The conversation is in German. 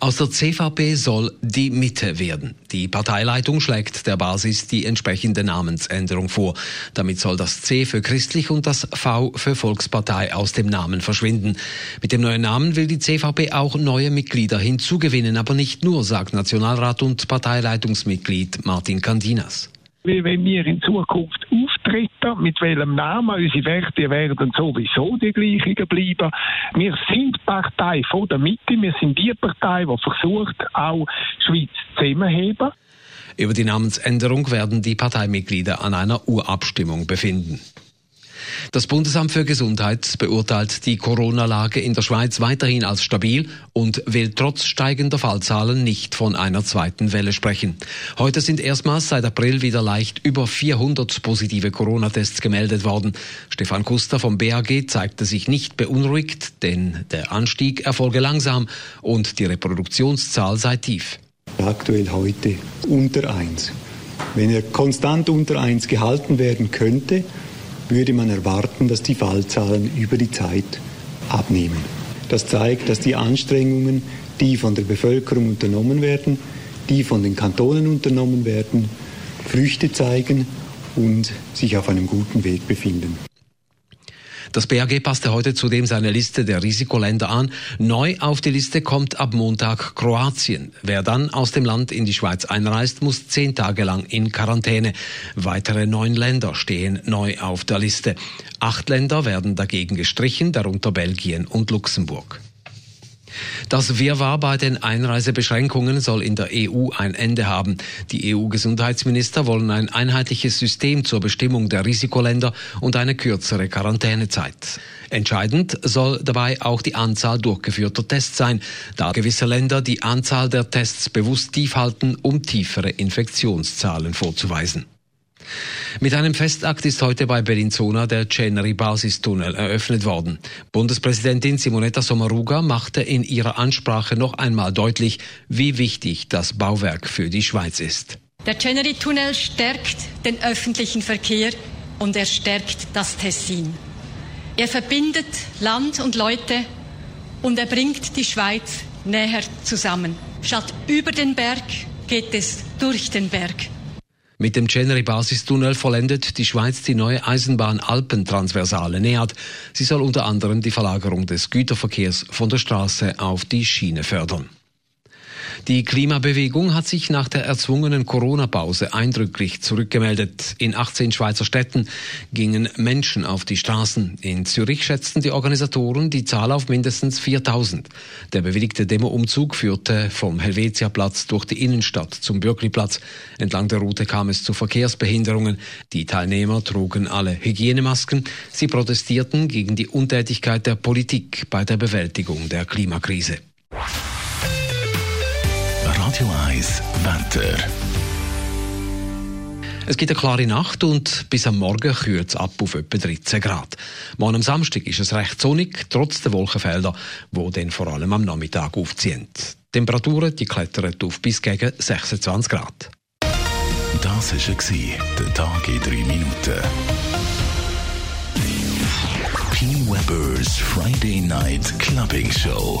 Aus der CVP soll die Mitte werden. Die Parteileitung schlägt der Basis die entsprechende Namensänderung vor. Damit soll das C für christlich und das V für Volkspartei aus dem Namen verschwinden. Mit dem neuen Namen will die CVP auch neue Mitglieder hinzugewinnen, aber nicht nur, sagt Nationalrat und Parteileitungsmitglied Martin Candinas wenn wir in Zukunft mit welchem Namen, unsere Werte werden sowieso die gleichen bleiben. Wir sind Partei von der Mitte, wir sind die Partei, die versucht, auch Schweiz zusammenzuheben. Über die Namensänderung werden die Parteimitglieder an einer Urabstimmung befinden. Das Bundesamt für Gesundheit beurteilt die Corona-Lage in der Schweiz weiterhin als stabil und will trotz steigender Fallzahlen nicht von einer zweiten Welle sprechen. Heute sind erstmals seit April wieder leicht über 400 positive Corona-Tests gemeldet worden. Stefan Kuster vom BAG zeigte sich nicht beunruhigt, denn der Anstieg erfolge langsam und die Reproduktionszahl sei tief. Aktuell heute unter 1. Wenn er konstant unter 1 gehalten werden könnte, würde man erwarten, dass die Fallzahlen über die Zeit abnehmen. Das zeigt, dass die Anstrengungen, die von der Bevölkerung unternommen werden, die von den Kantonen unternommen werden, Früchte zeigen und sich auf einem guten Weg befinden. Das BAG passte heute zudem seine Liste der Risikoländer an. Neu auf die Liste kommt ab Montag Kroatien. Wer dann aus dem Land in die Schweiz einreist, muss zehn Tage lang in Quarantäne. Weitere neun Länder stehen neu auf der Liste. Acht Länder werden dagegen gestrichen, darunter Belgien und Luxemburg. Das Wirrwarr bei den Einreisebeschränkungen soll in der EU ein Ende haben. Die EU-Gesundheitsminister wollen ein einheitliches System zur Bestimmung der Risikoländer und eine kürzere Quarantänezeit. Entscheidend soll dabei auch die Anzahl durchgeführter Tests sein, da gewisse Länder die Anzahl der Tests bewusst tief halten, um tiefere Infektionszahlen vorzuweisen. Mit einem Festakt ist heute bei Bellinzona der Ceneri Basistunnel eröffnet worden. Bundespräsidentin Simonetta Sommaruga machte in ihrer Ansprache noch einmal deutlich, wie wichtig das Bauwerk für die Schweiz ist. Der Ceneri-Tunnel stärkt den öffentlichen Verkehr und er stärkt das Tessin. Er verbindet Land und Leute und er bringt die Schweiz näher zusammen. Statt über den Berg geht es durch den Berg. Mit dem Ceneri-Basistunnel vollendet die Schweiz die neue Eisenbahn Alpentransversale nähert. Sie soll unter anderem die Verlagerung des Güterverkehrs von der Straße auf die Schiene fördern. Die Klimabewegung hat sich nach der erzwungenen Corona-Pause eindrücklich zurückgemeldet. In 18 Schweizer Städten gingen Menschen auf die Straßen. In Zürich schätzten die Organisatoren die Zahl auf mindestens 4000. Der bewilligte Demoumzug führte vom Helvetiaplatz durch die Innenstadt zum Bürkliplatz. Entlang der Route kam es zu Verkehrsbehinderungen. Die Teilnehmer trugen alle Hygienemasken. Sie protestierten gegen die Untätigkeit der Politik bei der Bewältigung der Klimakrise. Radio 1 Wetter. Es gibt eine klare Nacht und bis am Morgen kühlt es ab auf etwa 13 Grad. Morgen am Samstag ist es recht sonnig, trotz der Wolkenfelder, die dann vor allem am Nachmittag aufziehen. Die Temperaturen die klettern auf bis gegen 26 Grad. Das war der Tag in 3 Minuten. P. Weber's Friday Night Clubbing Show.